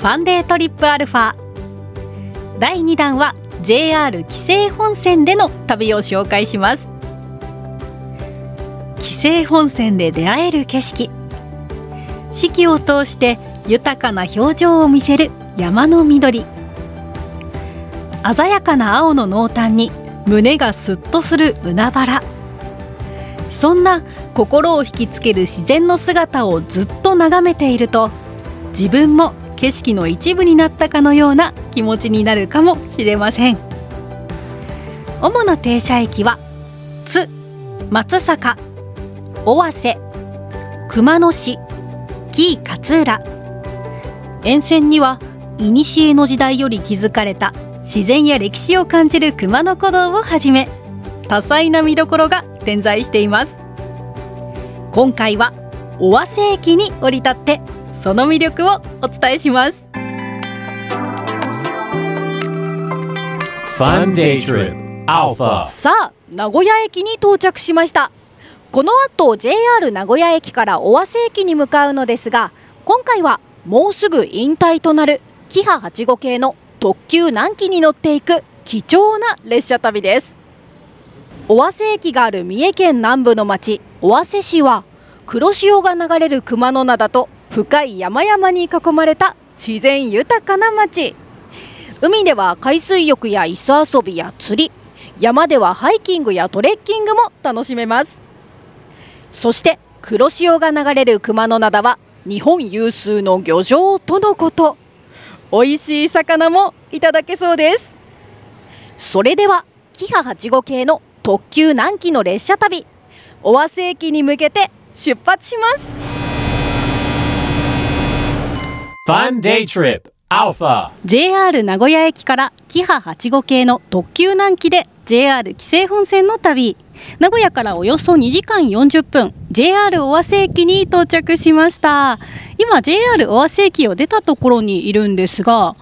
ファンデートリップアルファ。第2弾は JR 紀勢本線での旅を紹介します。紀勢本線で出会える景色。四季を通して豊かな表情を見せる山の緑。鮮やかな青の濃淡に胸がスッとする海原。そんな心を引きつける自然の姿をずっと眺めていると自分も景色の一部になったかのような気持ちになるかもしれません。主な停車駅は津松坂尾鷲熊野市紀伊勝浦。沿線には古の時代より築かれた自然や歴史を感じる熊野古道をはじめ多彩な見どころが点在しています。今回は尾鷲駅に降り立ってその魅力をお伝えします。Fun Day Trip. Alpha. さあ名古屋駅に到着しました。この後 JR 名古屋駅から尾鷲駅に向かうのですが今回はもうすぐ引退となるキハ85系の特急南紀に乗っていく貴重な列車旅です。尾鷲駅がある三重県南部の町尾鷲市は黒潮が流れる熊野灘と深い山々に囲まれた自然豊かな町。海では海水浴や磯遊びや釣り山ではハイキングやトレッキングも楽しめます。そして黒潮が流れる熊野灘は日本有数の漁場とのこと。美味しい魚もいただけそうです。それではキハ85系の特急南紀の列車旅尾鷲駅に向けて出発します。Fun Day Trip Alpha. JR 名古屋駅からキハ85系の特急南紀で JR 紀勢本線の旅。名古屋からおよそ2時間40分 JR 尾鷲駅に到着しました。今 JR 尾鷲駅を出たところにいるんですが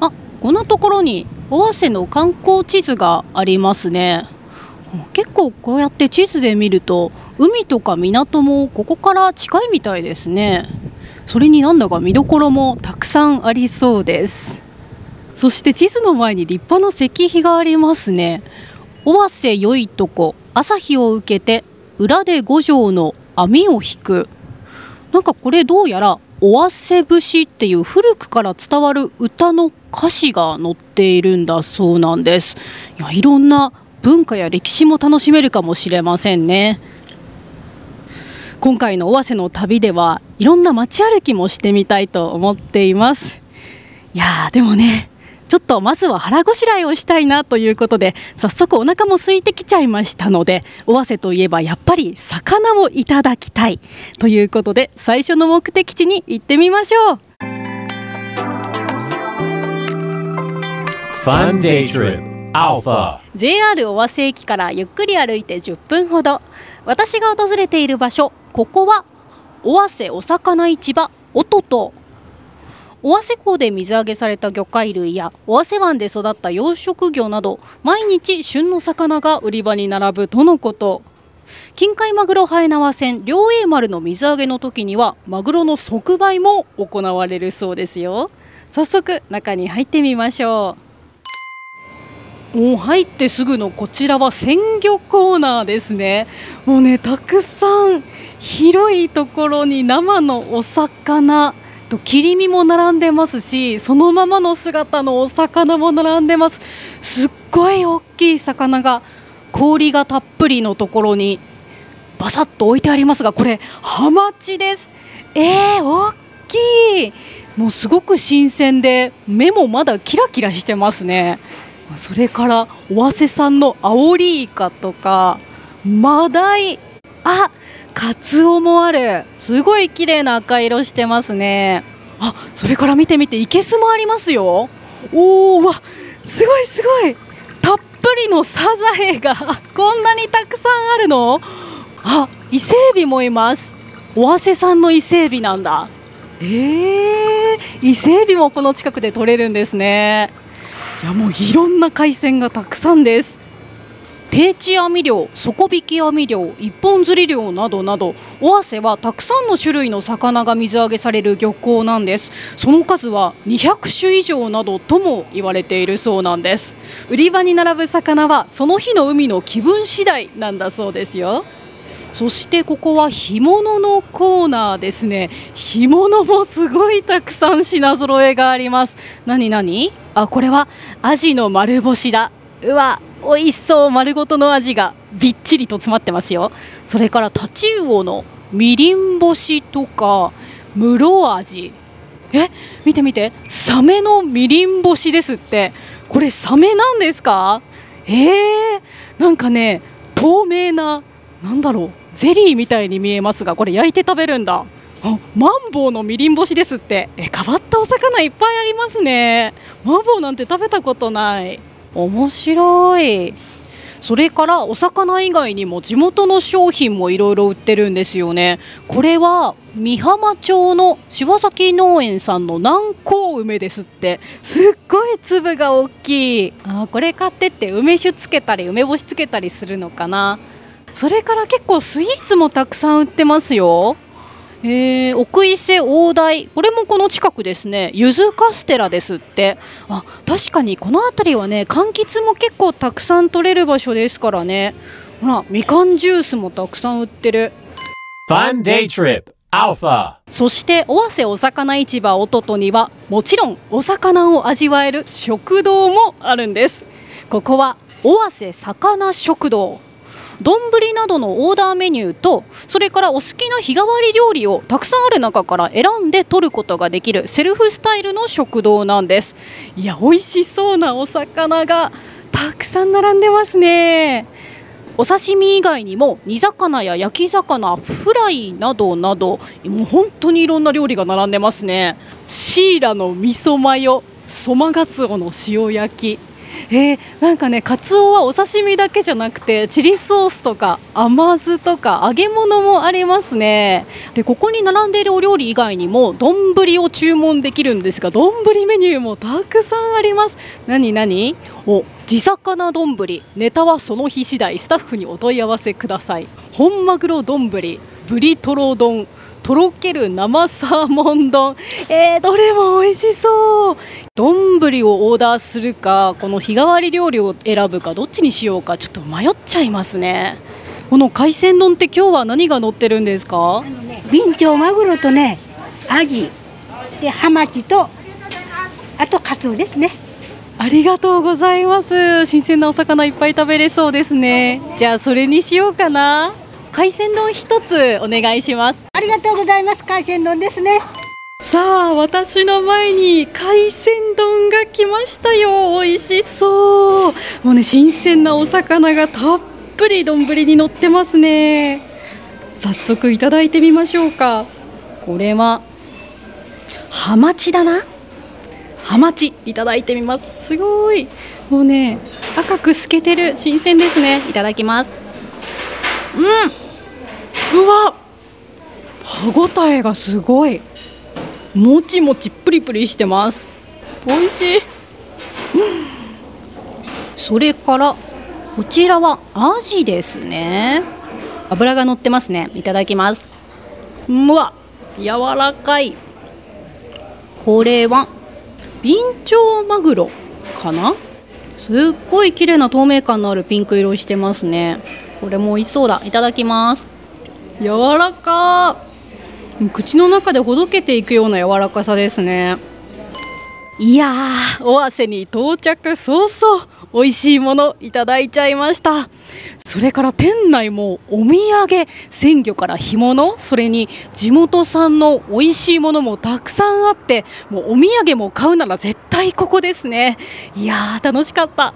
あこんなところに尾鷲の観光地図がありますね。結構こうやって地図で見ると海とか港もここから近いみたいですね。それになんだか見どころもたくさんありそうです。そして地図の前に立派な石碑がありますね。尾鷲良いとこ朝日を受けて裏で五条の網を引く。なんかこれどうやら尾鷲節っていう古くから伝わる歌の歌詞が載っているんだそうなんです。いやいろんな文化や歴史も楽しめるかもしれませんね。今回の尾鷲の旅ではいろんな街歩きもしてみたいと思っています。いやーでもねちょっとまずは腹ごしらえをしたいなということで早速お腹も空いてきちゃいましたので尾鷲といえばやっぱり魚をいただきたいということで最初の目的地に行ってみましょう。Fun Day Trip Alpha. JR 尾鷲駅からゆっくり歩いて10分ほど。私が訪れている場所ここは尾鷲お魚市場おとと。尾鷲港で水揚げされた魚介類や尾鷲湾で育った養殖魚など毎日旬の魚が売り場に並ぶとのこと。近海マグロはえ縄船両栄丸の水揚げの時にはマグロの即売も行われるそうですよ。早速中に入ってみましょう。もう入ってすぐのこちらは鮮魚コーナーですね。もうねたくさん広いところに生のお魚と切り身も並んでますしそのままの姿のお魚も並んでます。すっごい大きい魚が氷がたっぷりのところにバサッと置いてありますがこれハマチです。えー、大きい。もうすごく新鮮で目もまだキラキラしてますね。それから尾鷲産のアオリイカとかマダイあカツオもある。すごい綺麗な赤色してますね。あそれから見てみていけすもありますよ。おおわすごいすごい。たっぷりのサザエが こんなにたくさんあるの？あ伊勢エビもいます。尾鷲産の伊勢エビなんだ。えー、伊勢エビもこの近くで取れるんですね。いやもういろんな海鮮がたくさんです。定置網漁、底引き網漁、一本釣り漁などなど尾鷲はたくさんの種類の魚が水揚げされる漁港なんです。その数は200種以上などとも言われているそうなんです。売り場に並ぶ魚はその日の海の気分次第なんだそうですよ。そしてここは干物のコーナーですね。干物もすごいたくさん品揃えがあります。何何？あこれはアジの丸干しだ。うわ美味しそう。丸ごとの味がびっちりと詰まってますよ。それからタチウオのみりん干しとか室味え？見て見て。サメのみりん干しですって。これサメなんですか？えー、なんかね透明ななんだろう。ゼリーみたいに見えますがこれ焼いて食べるんだ。あマンボウのみりん干しですって。え変わったお魚いっぱいありますね。マンボウなんて食べたことない。面白い。それからお魚以外にも地元の商品もいろいろ売ってるんですよね。これは美浜町の柴崎農園さんの南高梅ですって。すっごい粒が大きい。あこれ買ってって梅酒つけたり梅干しつけたりするのかな。それから結構スイーツもたくさん売ってますよ。えー、奥伊勢大台。これもこの近くですね。ゆずカステラですって。あ確かにこの辺りはね柑橘も結構たくさん取れる場所ですからね。ほらみかんジュースもたくさん売ってる。Fun Day Trip Alpha. そして尾鷲お魚市場おととにはもちろんお魚を味わえる食堂もあるんです。ここは尾鷲魚食堂丼などのオーダーメニューとそれからお好きな日替わり料理をたくさんある中から選んで取ることができるセルフスタイルの食堂なんです。いや美味しそうなお魚がたくさん並んでますね。お刺身以外にも煮魚や焼き魚フライなどなどもう本当にいろんな料理が並んでますね。シイラの味噌マヨソマガツオの塩焼きえー、なんかねカツオはお刺身だけじゃなくてチリソースとか甘酢とか揚げ物もありますね。でここに並んでいるお料理以外にも丼を注文できるんですが丼メニューもたくさんあります。何何？お地魚丼。ネタはその日次第。スタッフにお問い合わせください。本マグロ丼。ブリトロ丼。とろける生サーモン丼。えー、どれも美味しそう。丼をオーダーするかこの日替わり料理を選ぶかどっちにしようかちょっと迷っちゃいますね。この海鮮丼って今日は何が乗ってるんですか、ね、ビンチョウマグロとねアジでハマチとあとカツオですね。ありがとうございます。新鮮なお魚いっぱい食べれそうですね。じゃあそれにしようかな。海鮮丼一つお願いしますがとうございます。海鮮丼ですね。さあ私の前に海鮮丼が来ましたよ。美味しそう。もうね新鮮なお魚がたっぷり丼に乗ってますね。早速いただいてみましょうか。これはハマチだな。ハマチいただいてみます。すごい。もうね赤く透けてる新鮮ですね。いただきます。うん。うわ歯ごたえがすごい。もちもちプリプリしてます。美味しい、それからこちらはアジですね。油が乗ってますね。いただきます。うわ柔らかい。これはビンチョウマグロかな。すっごい綺麗な透明感のあるピンク色してますね。これも美味しそうだ。いただきます。柔らか口の中でほどけていくような柔らかさですね。いやー尾鷲に到着。早々美味しいものいただいちゃいました。それから店内もお土産鮮魚から干物それに地元産の美味しいものもたくさんあってもうお土産も買うなら絶対ここですね。いやー楽しかった。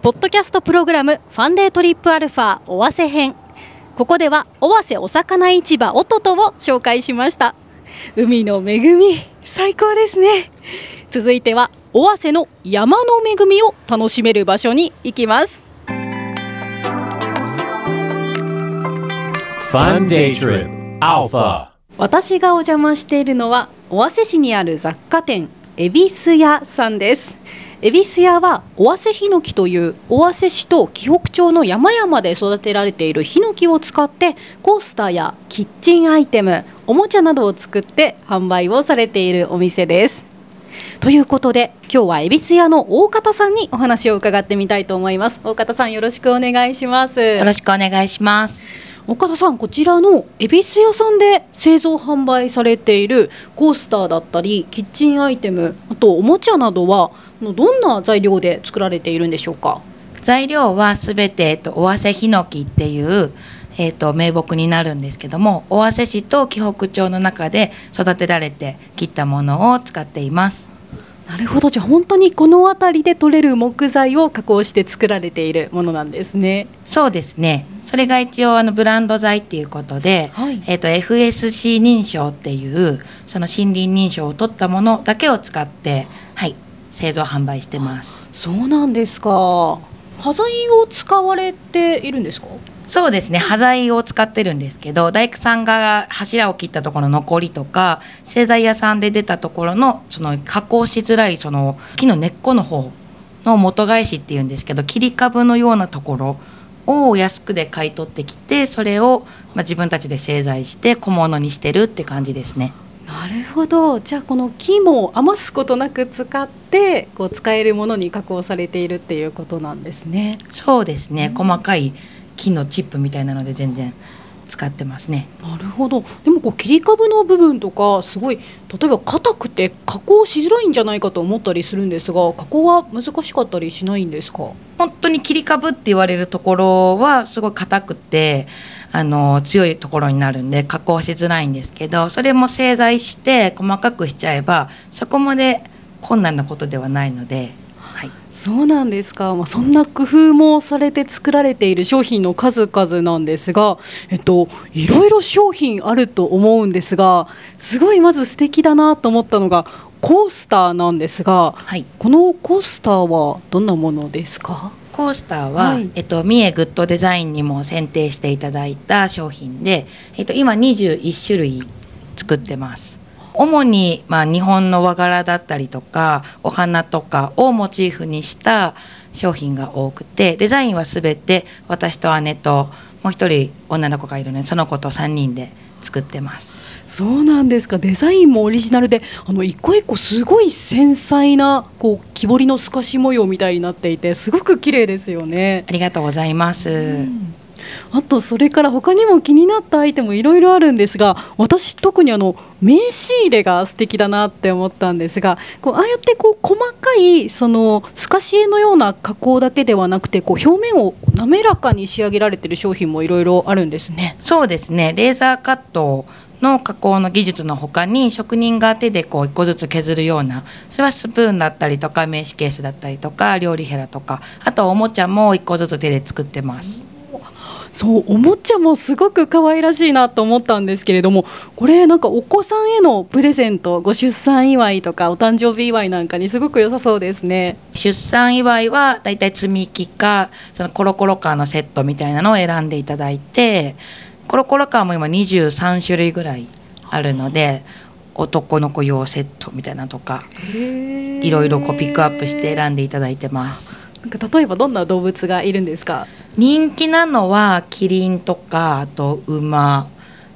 ポッドキャストプログラムファンデートリップアルファ尾鷲編。ここでは尾鷲お魚市場おととを紹介しました。海の恵み最高ですね。続いては尾鷲の山の恵みを楽しめる場所に行きます。Fun Day Trip Alpha. 私がお邪魔しているのは尾鷲市にある雑貨店恵比寿屋さんです恵比寿屋は尾鷲ヒノキという尾鷲市と紀北町の山々で育てられているヒノキを使ってコースターやキッチンアイテムおもちゃなどを作って販売をされているお店です。ということで今日は恵比寿屋の大方さんにお話を伺ってみたいと思います。大方さんよろしくお願いします。よろしくお願いします。岡田さんこちらの恵比寿屋さんで製造販売されているコースターだったりキッチンアイテムあとおもちゃなどはどんな材料で作られているんでしょうか？材料はすべて、と、尾鷲ヒノキっていう、えっと、名木になるんですけども尾鷲市と紀北町の中で育てられて切ったものを使っています。なるほど。じゃあ本当にこの辺りで取れる木材を加工して作られているものなんですね。そうですね。それが一応あのブランド材っていうことで、はい。えっと FSC 認証っていうその森林認証を取ったものだけを使って、はい、製造販売してます。そうなんですか端材を使われているんですか？そうですね端材を使ってるんですけど大工さんが柱を切ったところの残りとか製材屋さんで出たところのその加工しづらいその木の根っこの方の元返しっていうんですけど切り株のようなところを安くで買い取ってきてそれをま自分たちで製材して小物にしてるって感じですね。なるほど。じゃあこの木も余すことなく使ってこう使えるものに加工されているっていうことなんですね。そうですね。細かい木のチップみたいなので全然使ってますね。なるほど。でもこう切り株の部分とかすごい例えば硬くて加工しづらいんじゃないかと思ったりするんですが加工は難しかったりしないんですか？本当に切り株って言われるところはすごい硬くてあの強いところになるんで加工しづらいんですけどそれも製材して細かくしちゃえばそこまで困難なことではないので、はい、そうなんですか、まあ、そんな工夫もされて作られている商品の数々なんですが、えっと、いろいろ商品あると思うんですがすごいまず素敵だなと思ったのがコースターなんですがはい、このコースターはどんなものですか？コースターは、はいえっと、三重グッドデザインにも選定していただいた商品で、えっと、今21種類作ってます。主に、まあ、日本の和柄だったりとかお花とかをモチーフにした商品が多くてデザインは全て私と姉ともう一人女の子がいるのでその子と3人で作ってます。そうなんですかデザインもオリジナルであの一個一個すごい繊細なこう木彫りの透かし模様みたいになっていてすごく綺麗ですよね。ありがとうございます。あとそれから他にも気になったアイテムいろいろあるんですが私特にあの名刺入れが素敵だなって思ったんですがこうああやってこう細かいその透かし絵のような加工だけではなくてこう表面を滑らかに仕上げられている商品もいろいろあるんですね。そうですねレーザーカットの加工の技術の他に職人が手でこう一個ずつ削るようなそれはスプーンだったりとか名刺ケースだったりとか料理ヘラとかあとおもちゃも一個ずつ手で作ってます。そうおもちゃもすごく可愛らしいなと思ったんですけれどもこれなんかお子さんへのプレゼントご出産祝いとかお誕生日祝いなんかにすごく良さそうですね。出産祝いはだいたい積み木かそのコロコロカーのセットみたいなのを選んでいただいてコロコロカーも今23種類ぐらいあるので男の子用セットみたいなのとかいろいろこうピックアップして選んでいただいてます。なんか例えばどんな動物がいるんですか？人気なのはキリンとかあと馬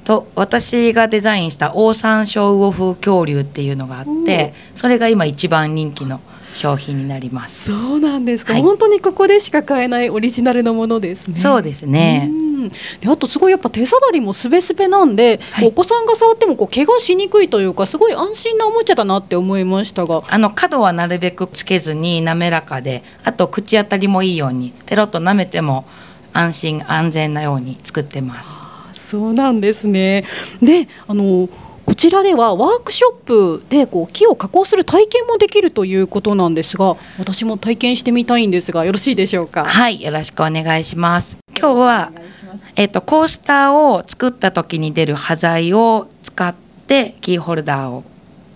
と私がデザインしたオオサンショウウオ風恐竜っていうのがあってそれが今一番人気の商品になります。そうなんですか、はい本当にここでしか買えないオリジナルのものですね。そうですねうんであとすごいやっぱ手触りもすべすべなんで、はいお子さんが触ってもこう怪我しにくいというかすごい安心なおもちゃだなって思いましたがあの角はなるべくつけずに滑らかであと口当たりもいいようにペロッと舐めても安心安全なように作ってます。そうなんですねであのこちらではワークショップでこう木を加工する体験もできるということなんですが私も体験してみたいんですがよろしいでしょうか？はい、よろしくお願いします。今日はえっとコースターを作った時に出る端材を使ってキーホルダーを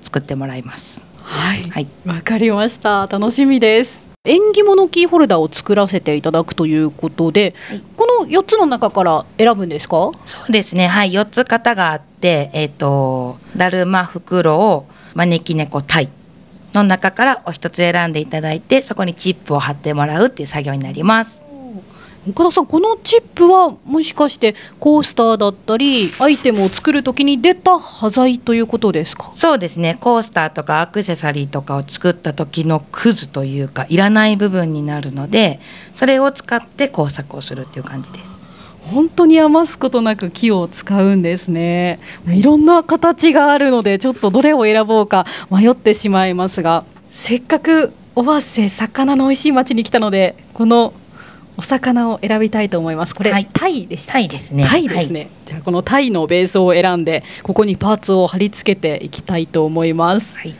作ってもらいます。はい。はい、わかりました。楽しみです。縁起物キーホルダーを作らせていただくということで、はい。この4つの中から選ぶんですか？そうですね。はい、四つ型があって、えっ、とだるま、袋、招き猫、タイの中からお一つ選んでいただいて、そこにチップを貼ってもらうっていう作業になります。岡田さんこのチップはもしかしてコースターだったりアイテムを作るときに出た端材ということですか？そうですね。コースターとかアクセサリーとかを作った時のクズというかいらない部分になるので、それを使って工作をするっていう感じです。本当に余すことなく木を使うんですねいろんな形があるのでちょっとどれを選ぼうか迷ってしまいますがせっかく尾鷲魚の美味しい町に来たのでこのお魚を選びたいと思いますこれ、はいタイでしたタイですね。タイですね、じゃあこのタイのベースを選んでここにパーツを貼り付けていきたいと思いますはい。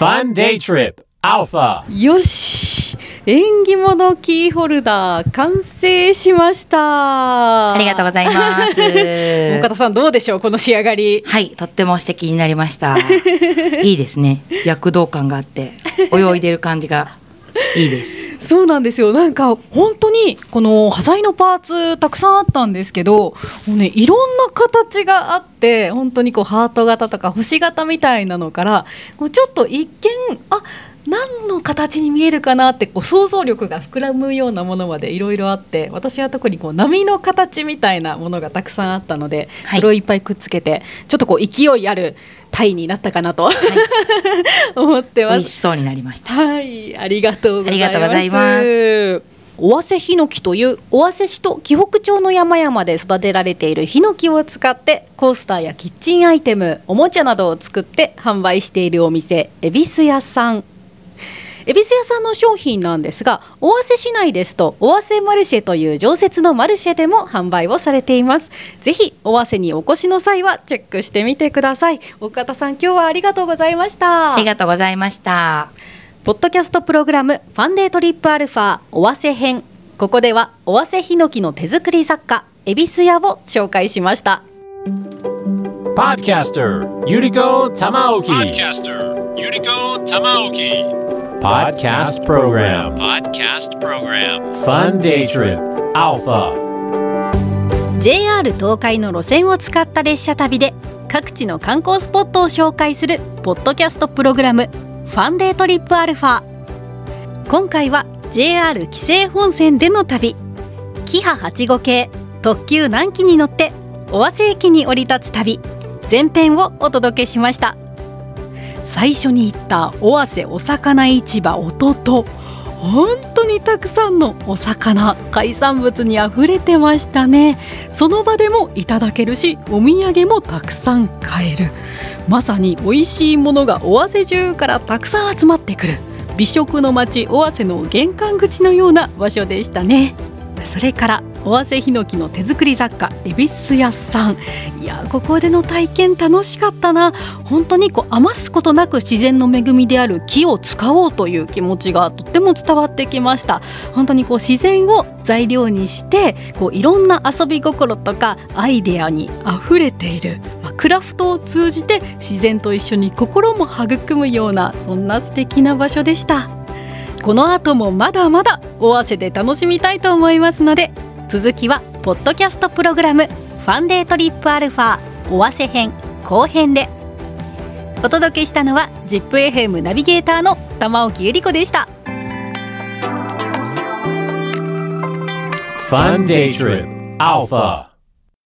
Fun Day Trip Alpha. よし縁起物キーホルダー完成しましたありがとうございます。岡田さんどうでしょう？この仕上がりはい、とっても素敵になりました。いいですね。躍動感があって、泳いでる感じがいいです。そうなんですよ。なんか本当にこの端材のパーツたくさんあったんですけどもうねいろんな形があって本当にこうハート型とか星型みたいなのからこうちょっと一見あ何の形に見えるかなってこう想像力が膨らむようなものまでいろいろあって私は特にこう波の形みたいなものがたくさんあったので、はいそれをいっぱいくっつけてちょっとこう勢いあるタイになったかなと、思って美ます。そうになりました。はい、ありがとうございます。ありがとうございます尾鷲ヒノキという尾鷲市と紀北町の山々で育てられているヒノキを使ってコースターやキッチンアイテムおもちゃなどを作って販売しているお店恵比寿屋さん恵比寿屋さんの商品なんですが尾鷲市内ですと尾鷲マルシェという常設のマルシェでも販売をされていますぜひ尾鷲にお越しの際はチェックしてみてください岡田さん今日はありがとうございましたありがとうございました。ポッドキャストプログラムファンデートリップアルファ尾鷲編ここでは尾鷲ヒノキの手作り作家恵比寿屋を紹介しました Podcaster Yuriko Tamaoki. Podcaster Yuriko Tamaoki. Podcast Program. Podcast Program. Fun Day Trip Alpha. JR 東海の路線を使った列車旅で各地の観光スポットを紹介するポッドキャストプログラムファンデートリップアルファ今回は JR 紀勢本線での旅キハ8号系特急南紀に乗って尾鷲駅に降り立つ旅前編をお届けしました最初に行った尾鷲お魚市場おとと本当にたくさんのお魚海産物にあふれてましたね。その場でもいただけるしお土産もたくさん買える。まさに美味しいものが尾鷲中からたくさん集まってくる。美食の街尾鷲の玄関口のような場所でしたね。それから尾鷲ヒノキの手作り雑貨恵比寿屋さん。いやここでの体験楽しかったな。本当にこう余すことなく自然の恵みである木を使おうという気持ちがとっても伝わってきました。本当にこう自然を材料にしてこういろんな遊び心とかアイデアにあふれている、まあクラフトを通じて自然と一緒に心も育むようなそんな素敵な場所でした。この後もまだまだ尾鷲で楽しみたいと思いますので続きはポッドキャストプログラムファンデートリップアルファ尾鷲編後編で。お届けしたのは ZIPFM ナビゲーターの玉置ゆり子でした。ファンデートリップアルファ